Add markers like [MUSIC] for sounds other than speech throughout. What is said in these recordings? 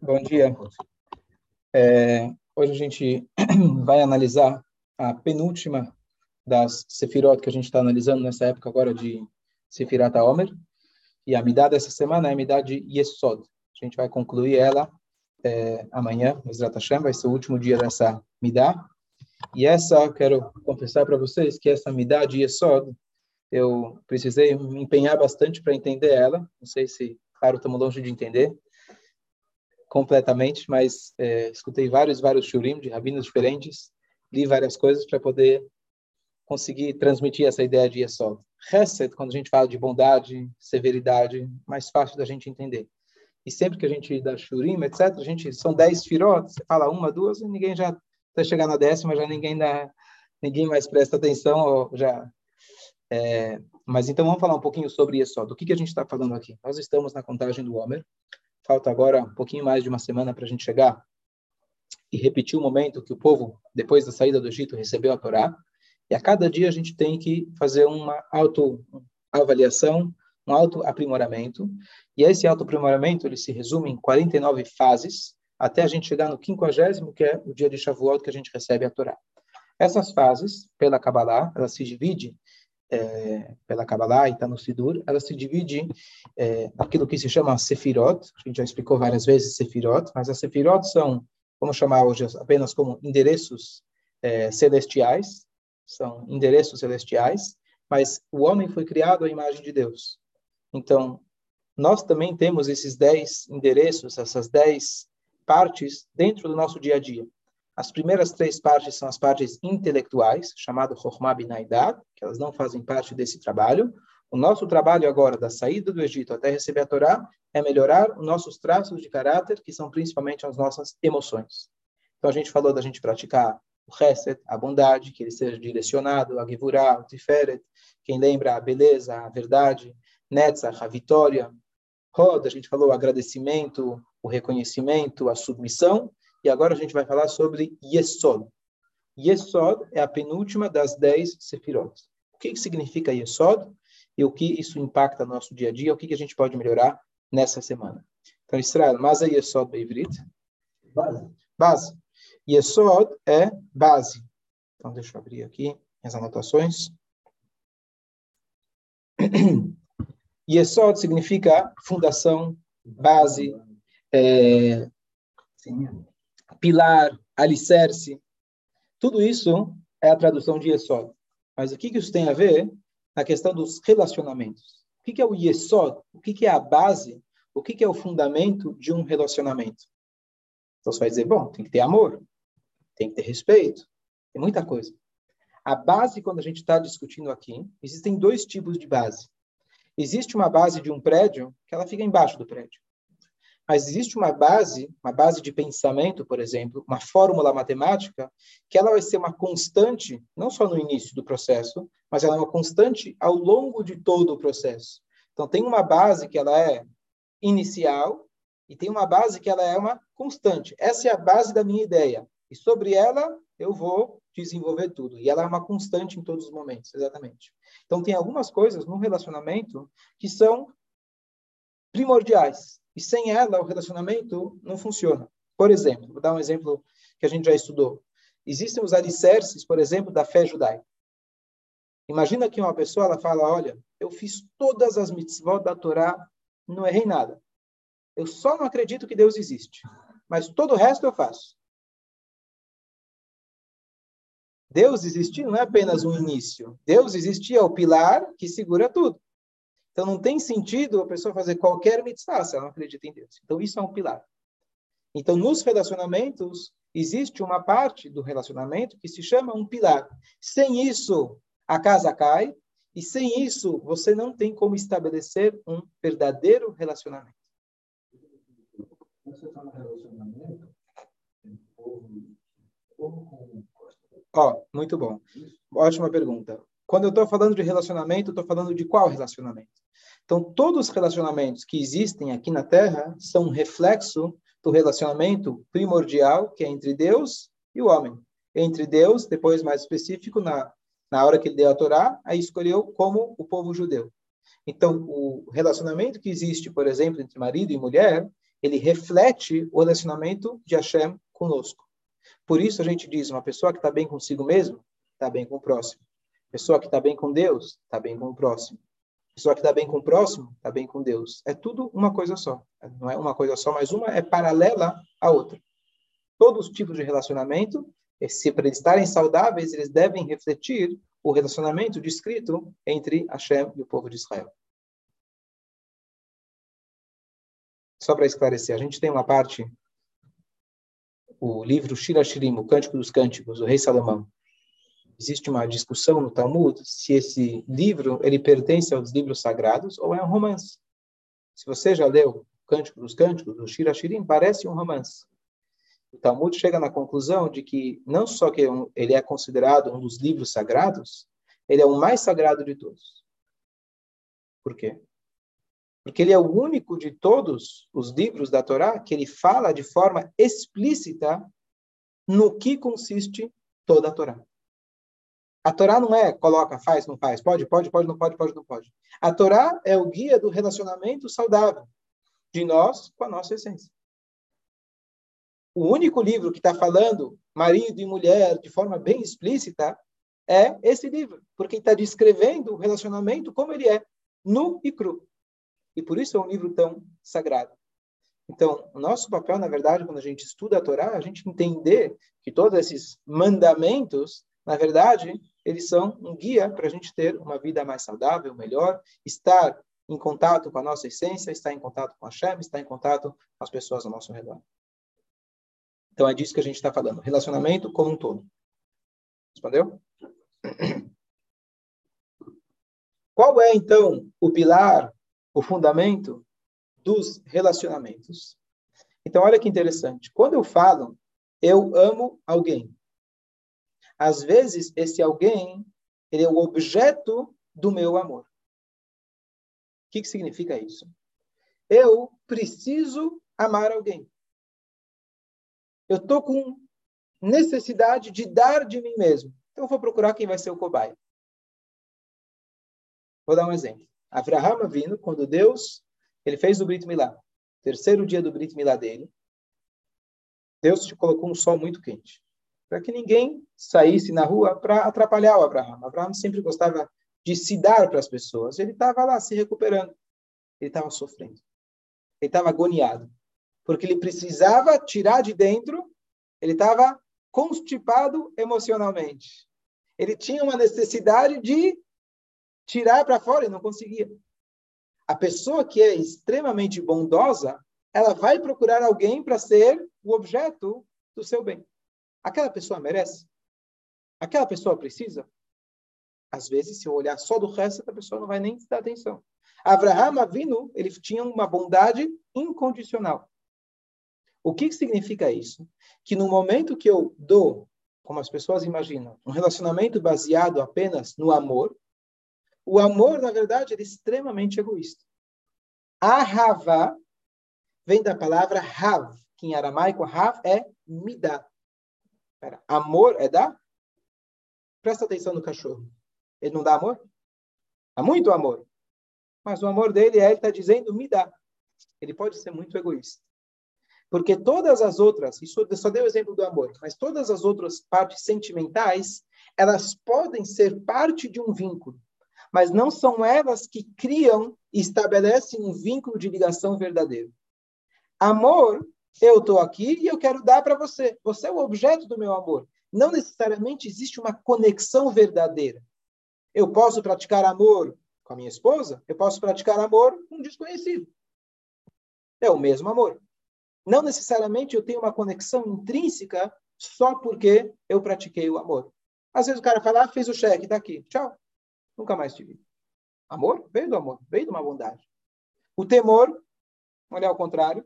Bom dia. É, hoje a gente [CLEARS THROAT] vai analisar a penúltima das Sefirot que a gente está analisando nessa época agora de Sefirat Omer. E a Midah dessa semana é a Midah de Yesod. A gente vai concluir ela é, amanhã, Mesrat Hashem, vai ser o último dia dessa Midah. E essa, quero confessar para vocês que essa Midah de Yesod, eu precisei me empenhar bastante para entender ela. Não sei se, claro, estamos longe de entender completamente, mas é, escutei vários, vários shurim de rabinos diferentes, li várias coisas para poder conseguir transmitir essa ideia de Yesod. Hesed, quando a gente fala de bondade, severidade, mais fácil da gente entender. E sempre que a gente dá shurim, etc., a gente são dez firot, você fala uma, duas, e ninguém já até chegar na décima já ninguém dá, ninguém mais presta atenção ou já. É, mas então vamos falar um pouquinho sobre isso. Do que que a gente está falando aqui? Nós estamos na contagem do Homer. Falta agora um pouquinho mais de uma semana para a gente chegar e repetir o momento que o povo, depois da saída do Egito, recebeu a Torá. E a cada dia a gente tem que fazer uma autoavaliação, um autoaprimoramento. E esse autoaprimoramento ele se resume em 49 fases, até a gente chegar no quinquagésimo, que é o dia de Shavuot, que a gente recebe a Torá. Essas fases, pela Kabbalah, elas se dividem é, pela Kabbalah e está no Sidur, ela se divide é, naquilo que se chama Sefirot, a gente já explicou várias vezes Sefirot, mas as Sefirot são, vamos chamar hoje apenas como endereços é, celestiais, são endereços celestiais, mas o homem foi criado à imagem de Deus. Então, nós também temos esses dez endereços, essas dez partes dentro do nosso dia a dia. As primeiras três partes são as partes intelectuais, chamado Chokhmah Binaidat, que elas não fazem parte desse trabalho. O nosso trabalho agora, da saída do Egito até receber a Torá, é melhorar os nossos traços de caráter, que são principalmente as nossas emoções. Então, a gente falou da gente praticar o Chesed, a bondade, que ele seja direcionado, a Gevurah, o Tiferet, quem lembra a beleza, a verdade, Netzach, a vitória, Rod, a gente falou o agradecimento, o reconhecimento, a submissão, e agora a gente vai falar sobre Yesod. Yesod é a penúltima das dez Sefirot. O que, que significa Yesod e o que isso impacta no nosso dia a dia, o que, que a gente pode melhorar nessa semana. Então, Israel, mas é Yesod Beivrit? Base. Base. Yesod é base. Então, deixa eu abrir aqui as anotações. [CLEARS THROAT] Yesod significa fundação, base, é, pilar, alicerce. Tudo isso é a tradução de Yesod. Mas o que, isso tem a ver na questão dos relacionamentos? O que, é o Yesod? O que, é a base? O que, é o fundamento de um relacionamento? Então você vai dizer, bom, tem que ter amor, tem que ter respeito, tem muita coisa. A base, quando a gente está discutindo aqui, existem dois tipos de base. Existe uma base de um prédio que ela fica embaixo do prédio. Mas existe uma base, uma base de pensamento, por exemplo, uma fórmula matemática, que ela vai ser uma constante, não só no início do processo, mas ela é uma constante ao longo de todo o processo. Então, tem uma base que ela é inicial e tem uma base que ela é uma constante. Essa é a base da minha ideia. E sobre ela, eu vou desenvolver tudo. E ela é uma constante em todos os momentos, exatamente. Então, tem algumas coisas no relacionamento que são primordiais. E sem ela, o relacionamento não funciona. Por exemplo, vou dar um exemplo que a gente já estudou. Existem os alicerces, por exemplo, da fé judaica. Imagina que uma pessoa ela fala: Olha, eu fiz todas as mitzvot da Torá, não errei nada. Eu só não acredito que Deus existe. Mas todo o resto eu faço. Deus existir não é apenas um início. Deus existir é o pilar que segura tudo. Então não tem sentido a pessoa fazer qualquer mitzvah se ela não acredita em Deus. Então isso é um pilar. Então nos relacionamentos existe uma parte do relacionamento que se chama um pilar. Sem isso a casa cai e sem isso você não tem como estabelecer um verdadeiro relacionamento. Você no relacionamento, Ó, muito bom. Ótima pergunta. Quando eu estou falando de relacionamento, estou falando de qual relacionamento? Então, todos os relacionamentos que existem aqui na Terra são um reflexo do relacionamento primordial que é entre Deus e o homem. Entre Deus, depois mais específico, na, na hora que ele deu a Torá, aí escolheu como o povo judeu. Então, o relacionamento que existe, por exemplo, entre marido e mulher, ele reflete o relacionamento de Hashem conosco. Por isso a gente diz, uma pessoa que está bem consigo mesmo, está bem com o próximo. Pessoa que está bem com Deus, está bem com o próximo. Pessoa que está bem com o próximo, está bem com Deus. É tudo uma coisa só. Não é uma coisa só, mas uma é paralela à outra. Todos os tipos de relacionamento, se para eles estarem saudáveis, eles devem refletir o relacionamento descrito entre Hashem e o povo de Israel. Só para esclarecer, a gente tem uma parte, o livro Shira Shirim, o Cântico dos Cânticos, do rei Salomão. Existe uma discussão no Talmud se esse livro ele pertence aos livros sagrados ou é um romance. Se você já leu Cântico dos Cânticos, do Shira Shirim, parece um romance. O Talmud chega na conclusão de que não só que ele é considerado um dos livros sagrados, ele é o mais sagrado de todos. Por quê? Porque ele é o único de todos os livros da Torá que ele fala de forma explícita no que consiste toda a Torá. A Torá não é coloca, faz, não faz, pode, pode, pode, não pode, pode, não pode. A Torá é o guia do relacionamento saudável de nós com a nossa essência. O único livro que está falando marido e mulher de forma bem explícita é esse livro, porque está descrevendo o relacionamento como ele é, nu e cru. E por isso é um livro tão sagrado. Então, o nosso papel, na verdade, quando a gente estuda a Torá, a gente entender que todos esses mandamentos, na verdade, eles são um guia para a gente ter uma vida mais saudável, melhor, estar em contato com a nossa essência, estar em contato com a Shem, estar em contato com as pessoas ao nosso redor. Então, é disso que a gente está falando. Relacionamento como um todo. Respondeu? Qual é, então, o pilar o fundamento dos relacionamentos. Então, olha que interessante. Quando eu falo, eu amo alguém. Às vezes, esse alguém ele é o objeto do meu amor. O que, que significa isso? Eu preciso amar alguém. Eu estou com necessidade de dar de mim mesmo. Então, eu vou procurar quem vai ser o cobaia. Vou dar um exemplo. Avraham vindo, quando Deus ele fez o Brit Milá, terceiro dia do Brit Milá dele, Deus te colocou um sol muito quente, para que ninguém saísse na rua para atrapalhar o Abraham. Abraham sempre gostava de se dar para as pessoas. Ele estava lá se recuperando. Ele estava sofrendo. Ele estava agoniado. Porque ele precisava tirar de dentro, ele estava constipado emocionalmente. Ele tinha uma necessidade de tirar para fora e não conseguia. A pessoa que é extremamente bondosa, ela vai procurar alguém para ser o objeto do seu bem. Aquela pessoa merece? Aquela pessoa precisa? Às vezes, se eu olhar só do resto, a pessoa não vai nem dar atenção. Abraham Avinu, ele tinha uma bondade incondicional. O que significa isso? Que no momento que eu dou, como as pessoas imaginam, um relacionamento baseado apenas no amor, o amor, na verdade, é extremamente egoísta. Ahava vem da palavra hav, que em aramaico hav é midá. Pera, amor é dar? Presta atenção no cachorro. Ele não dá amor? Há muito amor. Mas o amor dele é, ele está dizendo, me dá. Ele pode ser muito egoísta. Porque todas as outras, isso só deu o exemplo do amor, mas todas as outras partes sentimentais, elas podem ser parte de um vínculo mas não são elas que criam e estabelecem um vínculo de ligação verdadeiro. Amor, eu estou aqui e eu quero dar para você. Você é o objeto do meu amor. Não necessariamente existe uma conexão verdadeira. Eu posso praticar amor com a minha esposa, eu posso praticar amor com um desconhecido. É o mesmo amor. Não necessariamente eu tenho uma conexão intrínseca só porque eu pratiquei o amor. Às vezes o cara fala, ah, fez o cheque, está aqui, tchau. Nunca mais te vi. Amor veio do amor, veio de uma bondade. O temor, olhar ao contrário.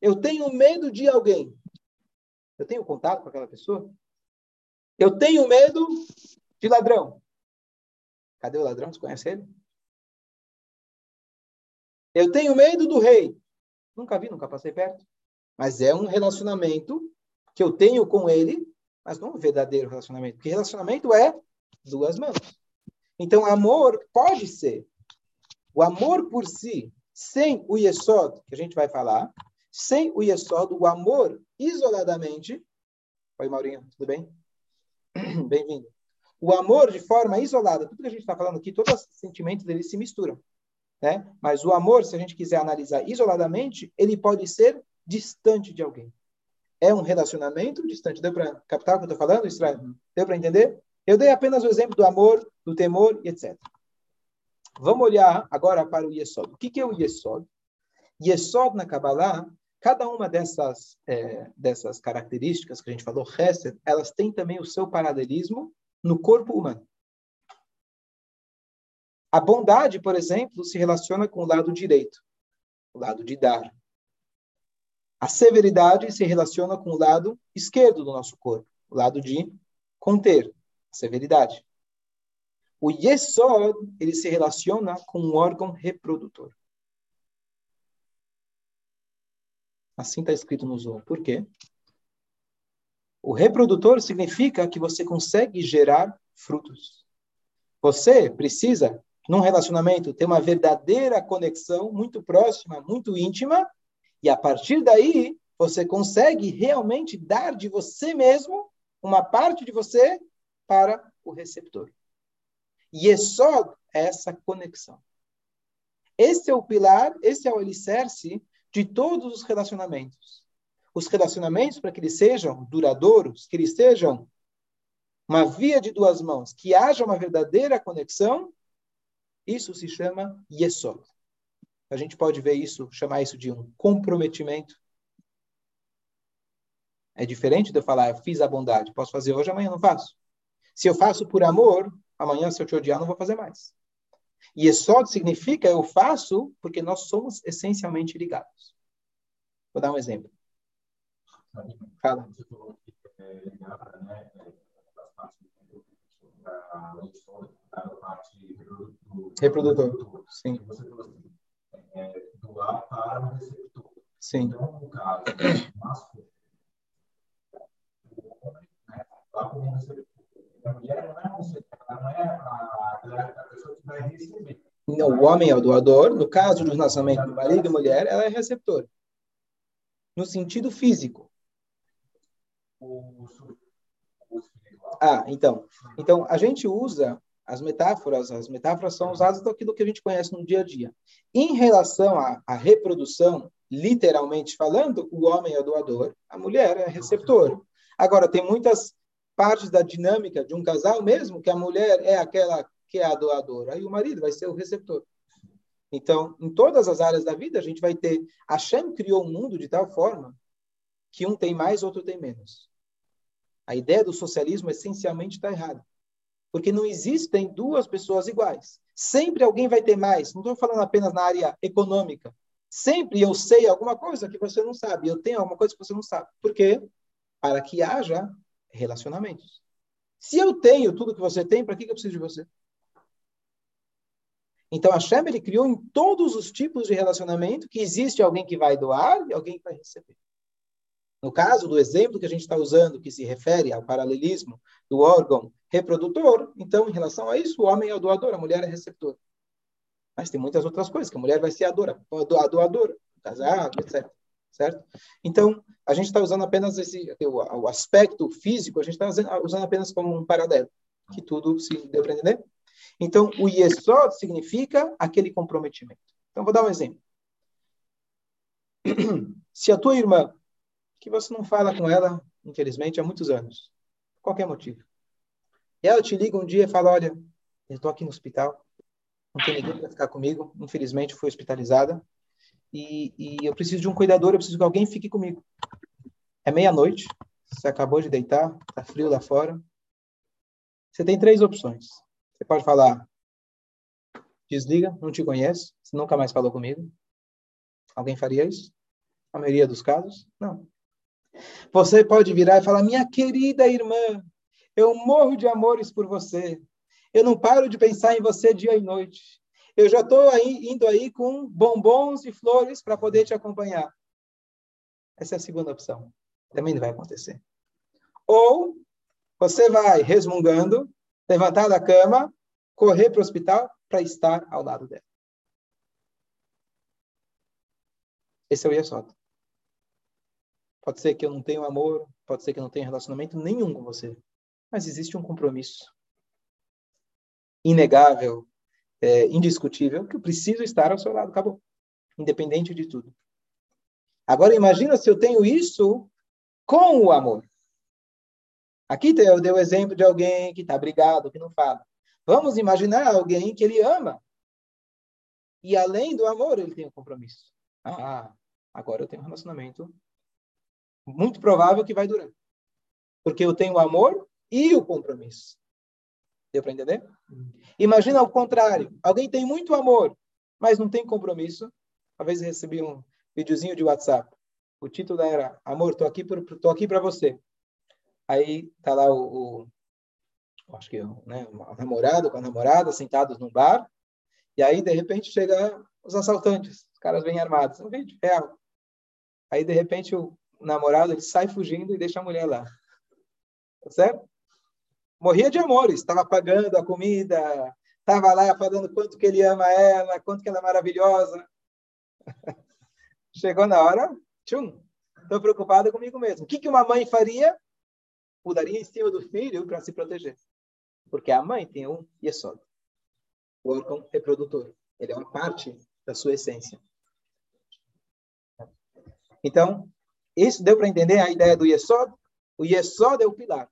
Eu tenho medo de alguém. Eu tenho contato com aquela pessoa? Eu tenho medo de ladrão. Cadê o ladrão? Você conhece ele? Eu tenho medo do rei. Nunca vi, nunca passei perto. Mas é um relacionamento que eu tenho com ele, mas não um verdadeiro relacionamento. Porque relacionamento é duas mãos. Então, amor pode ser O amor por si, sem o Yesod, que a gente vai falar, sem o Yesod, o amor isoladamente. Oi, Maurinho, tudo bem? [CLEARS THROAT] Bem-vindo. O amor de forma isolada, tudo que a gente está falando aqui, todos os sentimentos dele se misturam. Né? Mas o amor, se a gente quiser analisar isoladamente, ele pode ser distante de alguém. É um relacionamento distante. Deu para captar o que eu estou falando, Israel? Deu para entender? Eu dei apenas o exemplo do amor, do temor e etc. Vamos olhar agora para o Yesod. O que, que é o Yesod? Yesod na Kabbalah, cada uma dessas, é, dessas características que a gente falou, Hesed, elas têm também o seu paralelismo no corpo humano. A bondade, por exemplo, se relaciona com o lado direito, o lado de dar. A severidade se relaciona com o lado esquerdo do nosso corpo, o lado de conter, a severidade. O Yesod, ele se relaciona com o órgão reprodutor. Assim está escrito no Zohar. Por quê? O reprodutor significa que você consegue gerar frutos. Você precisa, num relacionamento, ter uma verdadeira conexão muito próxima, muito íntima, e a partir daí você consegue realmente dar de você mesmo uma parte de você para o receptor. Yesod é essa conexão. Esse é o pilar, esse é o alicerce de todos os relacionamentos os relacionamentos para que eles sejam duradouros, que eles sejam uma via de duas mãos, que haja uma verdadeira conexão, isso se chama Yesod. A gente pode ver isso, chamar isso de um comprometimento. É diferente de eu falar, eu fiz a bondade, posso fazer hoje, amanhã não faço. Se eu faço por amor, amanhã, se eu te odiar, não vou fazer mais. Yesod significa eu faço porque nós somos essencialmente ligados. Vou dar um exemplo. Fala. Reprodutor. Sim. Doar para o receptor. Sim. Então, no caso, masculino, o homem, né, doar para o receptor. A mulher não é um receptor, não é a, a pessoa que vai receber. Não, o homem é o doador. No caso do relacionamento do marido e mulher, ela é receptor. No sentido físico. Ah, então. Então, a gente usa as metáforas, as metáforas são usadas daquilo que a gente conhece no dia a dia. Em relação à, à reprodução, literalmente falando, o homem é o doador, a mulher é receptor. Agora, tem muitas partes da dinâmica de um casal mesmo que a mulher é aquela que é a doadora, aí o marido vai ser o receptor. Então, em todas as áreas da vida, a gente vai ter. Hashem criou um mundo de tal forma que um tem mais, outro tem menos. A ideia do socialismo essencialmente está errada. Porque não existem duas pessoas iguais. Sempre alguém vai ter mais. Não estou falando apenas na área econômica. Sempre eu sei alguma coisa que você não sabe. Eu tenho alguma coisa que você não sabe. Por quê? Para que haja relacionamentos. Se eu tenho tudo que você tem, para que eu preciso de você? Então, a Shem, ele criou em todos os tipos de relacionamento que existe alguém que vai doar e alguém que vai receber. No caso do exemplo que a gente está usando, que se refere ao paralelismo do órgão reprodutor, então, em relação a isso, o homem é o doador, a mulher é receptora. Mas tem muitas outras coisas, que a mulher vai ser a doadora, a doadora, casado, etc. Certo? Então, a gente está usando apenas esse, o, o, aspecto físico, a gente está usando, apenas como um paralelo, que tudo se deu para entender? Então, o Yesod significa aquele comprometimento. Então, vou dar um exemplo. [CLEARS THROAT] Se a tua irmã que você não fala com ela, infelizmente, há muitos anos. Qualquer motivo. E ela te liga um dia e fala: Olha, eu estou aqui no hospital, não tem ninguém para ficar comigo, infelizmente fui hospitalizada, e, e eu preciso de um cuidador, eu preciso que alguém fique comigo. É meia-noite, você acabou de deitar, está frio lá fora. Você tem três opções. Você pode falar: desliga, não te conheço, você nunca mais falou comigo. Alguém faria isso? A maioria dos casos, não. Você pode virar e falar: Minha querida irmã, eu morro de amores por você. Eu não paro de pensar em você dia e noite. Eu já estou aí, indo aí com bombons e flores para poder te acompanhar. Essa é a segunda opção. Também não vai acontecer. Ou você vai resmungando, levantar da cama, correr para o hospital para estar ao lado dela. Esse é o Yesod. Pode ser que eu não tenha amor, pode ser que eu não tenha relacionamento nenhum com você, mas existe um compromisso inegável, é, indiscutível, que eu preciso estar ao seu lado, acabou. Independente de tudo. Agora imagina se eu tenho isso com o amor. Aqui eu dei o exemplo de alguém que está brigado, que não fala. Vamos imaginar alguém que ele ama. E além do amor, ele tem um compromisso. Ah, agora eu tenho um relacionamento muito provável que vai durar. Porque eu tenho o amor e o compromisso. Deu para entender? Imagina ao contrário. Alguém tem muito amor, mas não tem compromisso. Uma vez recebi um videozinho de WhatsApp. O título era Amor, tô aqui por, tô aqui para você. Aí tá lá o, o acho que né, o namorado com a namorada sentados num bar. E aí de repente chega os assaltantes. Os caras vêm armados. Um vídeo real. Aí de repente o namorado ele sai fugindo e deixa a mulher lá. Tá certo? Morria de amor, estava pagando a comida, estava lá falando quanto que ele ama ela, quanto que ela é maravilhosa. [LAUGHS] Chegou na hora, tchum, estou preocupada comigo mesmo. O que, que uma mãe faria? Pularia em cima do filho para se proteger. Porque a mãe tem um yesod, o órgão reprodutor. Ele é uma parte da sua essência. Então, isso deu para entender a ideia do yesod? O yesod é o pilar.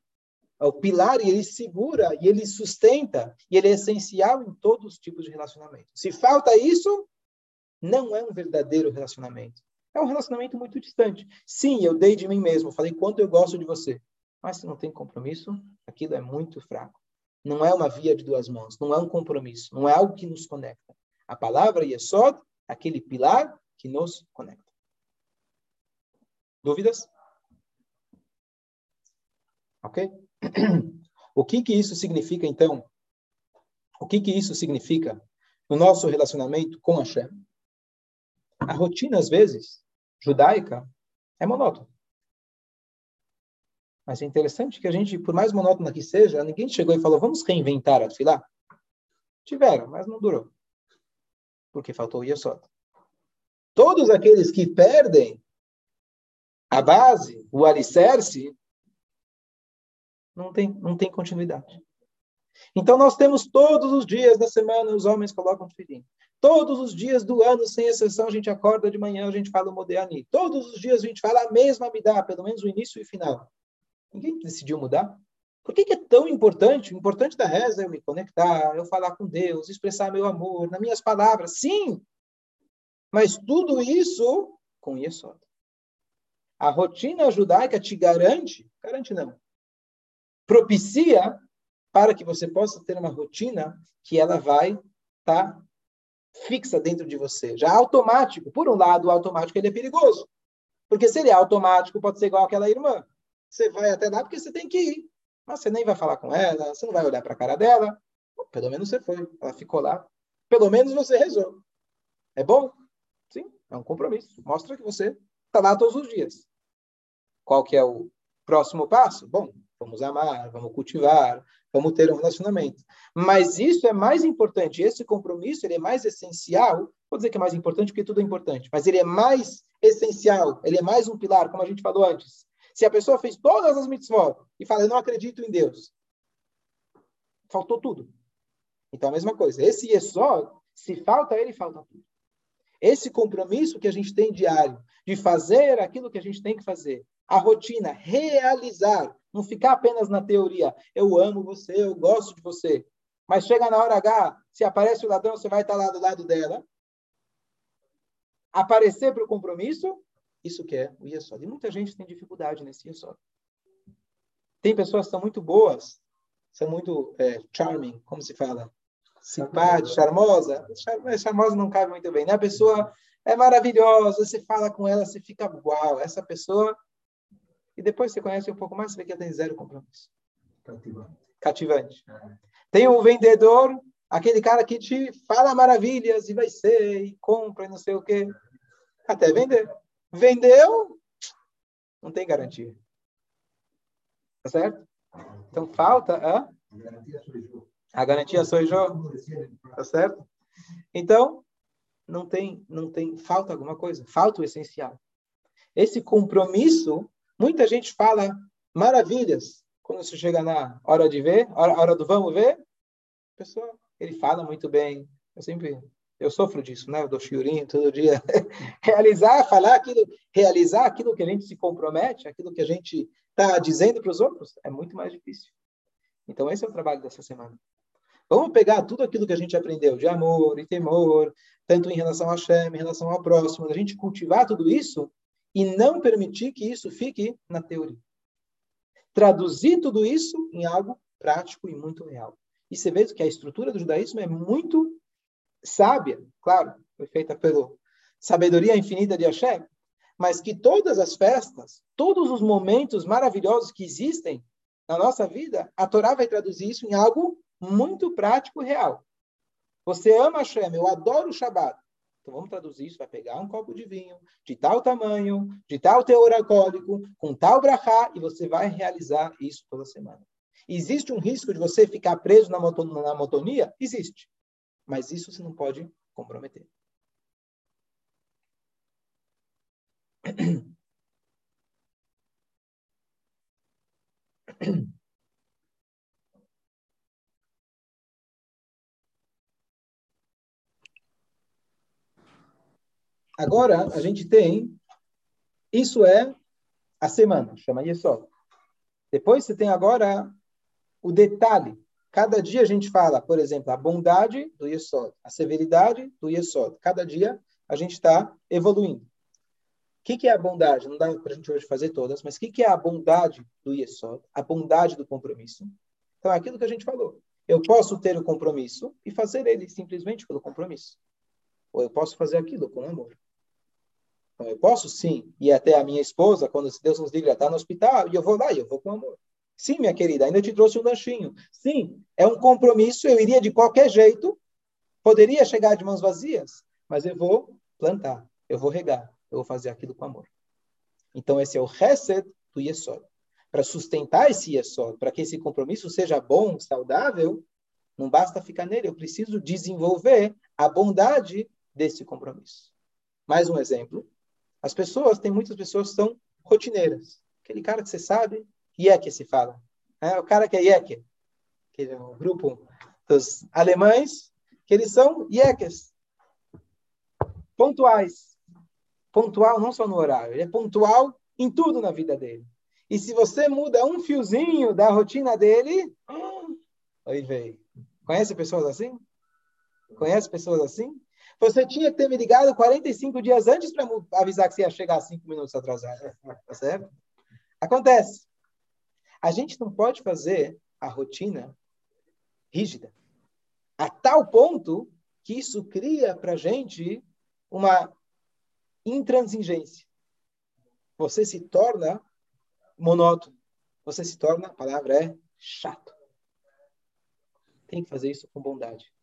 É o pilar e ele segura, e ele sustenta, e ele é essencial em todos os tipos de relacionamento. Se falta isso, não é um verdadeiro relacionamento. É um relacionamento muito distante. Sim, eu dei de mim mesmo, falei quanto eu gosto de você. Mas se não tem compromisso, aquilo é muito fraco. Não é uma via de duas mãos, não é um compromisso, não é algo que nos conecta. A palavra Yesod, aquele pilar que nos conecta. Dúvidas? Ok? O que que isso significa, então? O que que isso significa no nosso relacionamento com Hashem? A rotina, às vezes, judaica, é monótona. Mas é interessante que a gente, por mais monótona que seja, ninguém chegou e falou, vamos reinventar a Tfilá. Tiveram, mas não durou. Porque faltou o Yesod. Todos aqueles que perdem a base, o alicerce, não tem, não tem continuidade. Então, nós temos todos os dias da semana, os homens colocam tefilim. Todos os dias do ano, sem exceção, a gente acorda de manhã, a gente fala o Modeani. Todos os dias a gente fala a mesma Amidá, pelo menos o início e o final. Ninguém decidiu mudar. Por que, que, é tão importante? O importante da reza é eu me conectar, eu falar com Deus, expressar meu amor, nas minhas palavras. Sim! Mas tudo isso com Yesod. A rotina judaica te garante, garante não, propicia para que você possa ter uma rotina que ela vai estar tá fixa dentro de você. Já automático. Por um lado, o automático ele é perigoso. Porque se ele é automático, pode ser igual aquela irmã. Você vai até lá porque você tem que ir. Mas você nem vai falar com ela, você não vai olhar para a cara dela. Pelo menos você foi. Ela ficou lá. Pelo menos você rezou. É bom? Sim, é um compromisso. Mostra que você está lá todos os dias. Qual que é o próximo passo? Bom, vamos amar, vamos cultivar, vamos ter um relacionamento. Mas isso é mais importante, esse compromisso ele é mais essencial, vou dizer que é mais importante porque tudo é importante, mas ele é mais essencial, ele é mais um pilar, como a gente falou antes. Se a pessoa fez todas as mitzvot e fala, eu não acredito em Deus, faltou tudo. Então, a mesma coisa. Esse Yesod, se falta ele, falta tudo. Esse compromisso que a gente tem diário, de fazer aquilo que a gente tem que fazer, a rotina, realizar, não ficar apenas na teoria. Eu amo você, eu gosto de você. Mas chega na hora H, se aparece o ladrão, você vai estar lá do lado dela. Aparecer para o compromisso, isso que é o Yesod. E muita gente tem dificuldade nesse Yesod. Tem pessoas que são muito boas, são muito é, charming, como se fala? Simpática, charmosa. Charmosa não cabe muito bem, né? A pessoa é maravilhosa, você fala com ela, você fica uau, essa pessoa e depois você conhece um pouco mais, você vê que ela tem zero compromisso. Cativante. Cativante. É. Tem um vendedor, aquele cara que te fala maravilhas e vai ser, e compra e não sei o quê. Até vender. Vendeu, não tem garantia. Tá certo? Então falta a, a garantia sou eu. Tá certo? Então, não tem, não tem, falta alguma coisa, falta o essencial. Esse compromisso, muita gente fala maravilhas quando você chega na hora de ver, hora, hora do vamos ver, pessoa, ele fala muito bem. Eu sempre, eu sofro disso, né? Eu dou shiurim todo dia. [LAUGHS] realizar, falar aquilo, realizar aquilo que a gente se compromete, aquilo que a gente está dizendo para os outros, é muito mais difícil. Então esse é o trabalho dessa semana. Vamos pegar tudo aquilo que a gente aprendeu de amor e temor, tanto em relação a Hashem, em relação ao próximo, a gente cultivar tudo isso e não permitir que isso fique na teoria. Traduzir tudo isso em algo prático e muito real. E você vê que a estrutura do judaísmo é muito sábia, claro, foi feita pela sabedoria infinita de Hashem, mas que todas as festas, todos os momentos maravilhosos que existem na nossa vida, a Torá vai traduzir isso em algo muito prático e real. Você ama Hashem, eu adoro o Shabbat. Então vamos traduzir isso, vai pegar um copo de vinho de tal tamanho, de tal teor alcoólico, com tal brachá, e você vai realizar isso toda semana. Existe um risco de você ficar preso na, na motonia? Existe. Mas isso você não pode comprometer. [CLEARS THROAT] Agora, a gente tem, isso é a semana, chama Yesod. Depois você tem agora o detalhe. Cada dia a gente fala, por exemplo, a bondade do Yesod, a severidade do Yesod. Cada dia a gente está evoluindo. O que, que, é a bondade? Não dá para a gente hoje fazer todas, mas o que, que, é a bondade do Yesod? A bondade do compromisso. Então, é aquilo que a gente falou. Eu posso ter o compromisso e fazer ele simplesmente pelo compromisso. Ou eu posso fazer aquilo com amor. Então, eu posso sim ir até a minha esposa, quando Deus nos livre, ela está no hospital, e eu vou lá e eu vou com amor. Sim, minha querida, ainda te trouxe um lanchinho. Sim, é um compromisso, eu iria de qualquer jeito, poderia chegar de mãos vazias, mas eu vou plantar, eu vou regar, eu vou fazer aquilo com amor. Então, esse é o reset do Yesod. Para sustentar esse Yesod, para que esse compromisso seja bom, saudável, não basta ficar nele, eu preciso desenvolver a bondade desse compromisso. Mais um exemplo. As pessoas, tem muitas pessoas que são rotineiras. Aquele cara que você sabe, Yeke se fala. É, o cara que é Yeke, que é o grupo dos alemães, que eles são Yekes. Pontuais. Pontual não só no horário, ele é pontual em tudo na vida dele. E se você muda um fiozinho da rotina dele, [GASPS] aí veio. Conhece pessoas assim? Conhece pessoas assim? Você tinha que ter me ligado 45 dias antes para avisar que você ia chegar cinco minutos atrasado. Tá certo? Acontece. A gente não pode fazer a rotina rígida a tal ponto que isso cria para a gente uma intransigência. Você se torna monótono. Você se torna, a palavra é chato. Tem que fazer isso com bondade.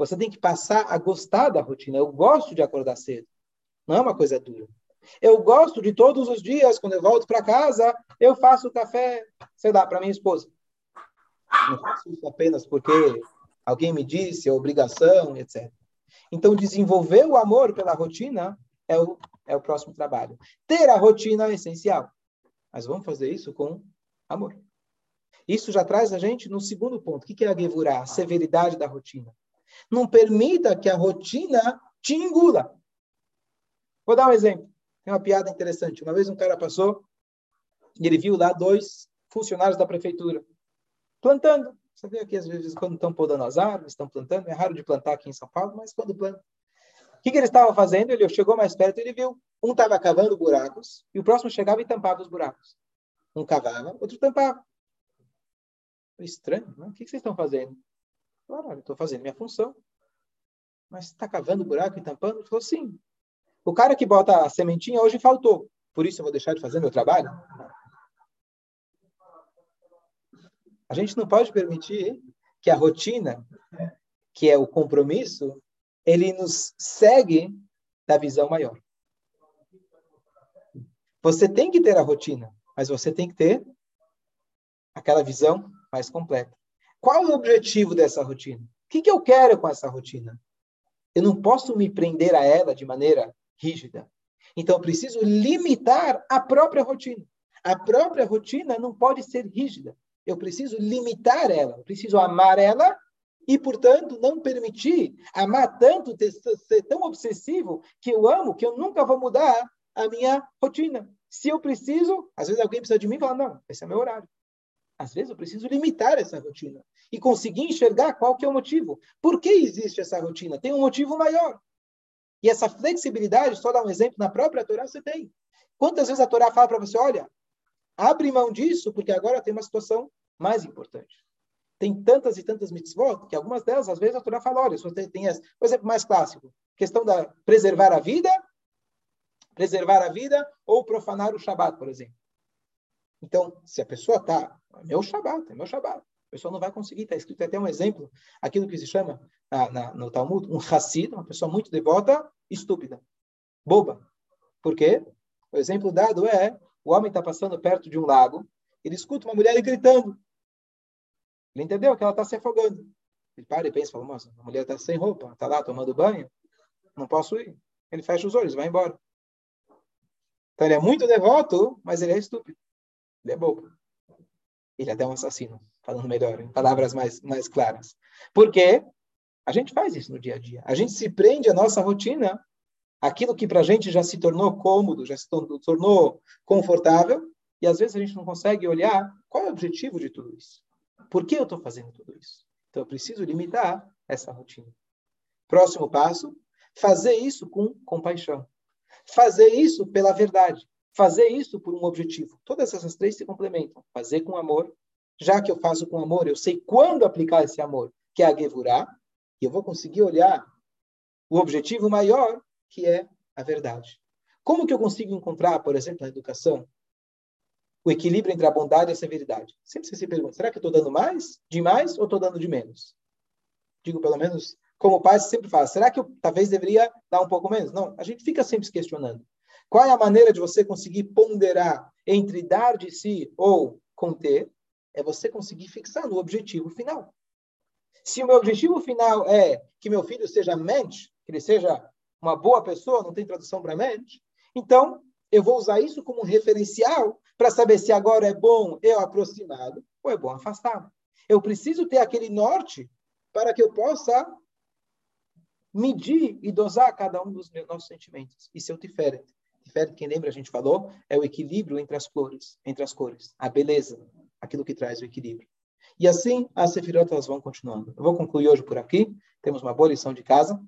Você tem que passar a gostar da rotina. Eu gosto de acordar cedo. Não é uma coisa dura. Eu gosto de todos os dias, quando eu volto para casa, eu faço café, sei lá, para minha esposa. Não faço isso apenas porque alguém me disse, é obrigação, etc. Então, desenvolver o amor pela rotina é o, é o próximo trabalho. Ter a rotina é essencial. Mas vamos fazer isso com amor. Isso já traz a gente no segundo ponto. O que é a Gevurah? A severidade da rotina. Não permita que a rotina te engula. Vou dar um exemplo. Tem uma piada interessante. Uma vez um cara passou e ele viu lá dois funcionários da prefeitura plantando. Você vê aqui, às vezes, quando estão podando as árvores, estão plantando. É raro de plantar aqui em São Paulo, mas quando plantam. O que, que eles estavam fazendo? Ele chegou mais perto e ele viu. Um estava cavando buracos e o próximo chegava e tampava os buracos. Um cavava, outro tampava. Estranho, não? O que, que vocês estão fazendo? Claro, estou fazendo minha função. Mas está cavando buraco e tampando? Ele falou, sim. O cara que bota a sementinha hoje faltou. Por isso eu vou deixar de fazer meu trabalho? A gente não pode permitir que a rotina, que é o compromisso, ele nos segue da visão maior. Você tem que ter a rotina, mas você tem que ter aquela visão mais completa. Qual o objetivo dessa rotina? O que, que eu quero com essa rotina? Eu não posso me prender a ela de maneira rígida. Então, eu preciso limitar a própria rotina. A própria rotina não pode ser rígida. Eu preciso limitar ela. Eu preciso amar ela e, portanto, não permitir amar tanto, ser tão obsessivo que eu amo, que eu nunca vou mudar a minha rotina. Se eu preciso, às vezes alguém precisa de mim e fala, não, esse é meu horário. Às vezes eu preciso limitar essa rotina e conseguir enxergar qual que é o motivo. Por que existe essa rotina? Tem um motivo maior. E essa flexibilidade, só dar um exemplo, na própria Torá você tem. Quantas vezes a Torá fala para você, olha, abre mão disso, porque agora tem uma situação mais importante. Tem tantas e tantas mitzvot, que algumas delas, às vezes, a Torá fala, olha, se você tem essa, por exemplo, mais clássico, questão da preservar a vida, preservar a vida ou profanar o Shabat, por exemplo. Então, se a pessoa está, é meu Shabat, é meu Shabat, a pessoa não vai conseguir, está escrito até um exemplo, aquilo que se chama na, na, no Talmud, um Hassid, uma pessoa muito devota, estúpida, boba. Por quê? O exemplo dado é, o homem está passando perto de um lago, ele escuta uma mulher gritando. Ele entendeu que ela está se afogando. Ele para e pensa, fala, moça, a mulher está sem roupa, está lá tomando banho, não posso ir. Ele fecha os olhos, vai embora. Então ele é muito devoto, mas ele é estúpido. Ele é bobo. Ele é até um assassino, falando melhor, em palavras mais, mais claras. Por quê? A gente faz isso no dia a dia. A gente se prende à nossa rotina, aquilo que para a gente já se tornou cômodo, já se tornou confortável, e às vezes a gente não consegue olhar qual é o objetivo de tudo isso. Por que eu estou fazendo tudo isso? Então eu preciso limitar essa rotina. Próximo passo, fazer isso com compaixão. Fazer isso pela verdade. Fazer isso por um objetivo. Todas essas três se complementam. Fazer com amor. Já que eu faço com amor, eu sei quando aplicar esse amor, que é a Gevurah, e eu vou conseguir olhar o objetivo maior, que é a verdade. Como que eu consigo encontrar, por exemplo, na educação, o equilíbrio entre a bondade e a severidade? Sempre você se pergunta, será que eu estou dando mais, de mais, ou estou dando de menos? Digo, pelo menos, como pai, você sempre fala, será que eu talvez deveria dar um pouco menos? Não, a gente fica sempre se questionando. Qual é a maneira de você conseguir ponderar entre dar de si ou conter? É você conseguir fixar no objetivo final. Se o meu objetivo final é que meu filho seja mente, que ele seja uma boa pessoa, não tem tradução para mente, então eu vou usar isso como um referencial para saber se agora é bom eu aproximado ou é bom afastado. Eu preciso ter aquele norte para que eu possa medir e dosar cada um dos meus, nossos sentimentos. Isso é o tiferet. Tiferet, quem lembra, a gente falou, é o equilíbrio entre as cores, entre as cores, a beleza, aquilo que traz o equilíbrio. E assim as sefirotas vão continuando. Eu vou concluir hoje por aqui. Temos uma boa lição de casa.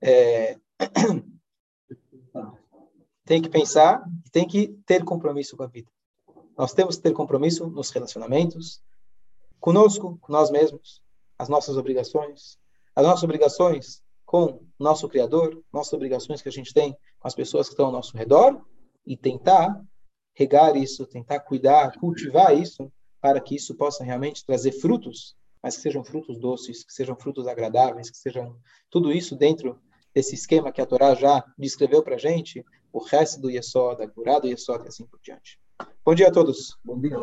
É... [CLEARS THROAT] tem que pensar, tem que ter compromisso com a vida. Nós temos que ter compromisso nos relacionamentos, conosco, com nós mesmos, as nossas obrigações, as nossas obrigações com nosso Criador, nossas obrigações que a gente tem com as pessoas que estão ao nosso redor e tentar regar isso, tentar cuidar, cultivar isso, para que isso possa realmente trazer frutos, mas que sejam frutos doces, que sejam frutos agradáveis, que sejam tudo isso dentro desse esquema que a Torá já descreveu para a gente, o resto do Yesod, a curado Yesod e assim por diante. Bom dia a todos. Bom dia.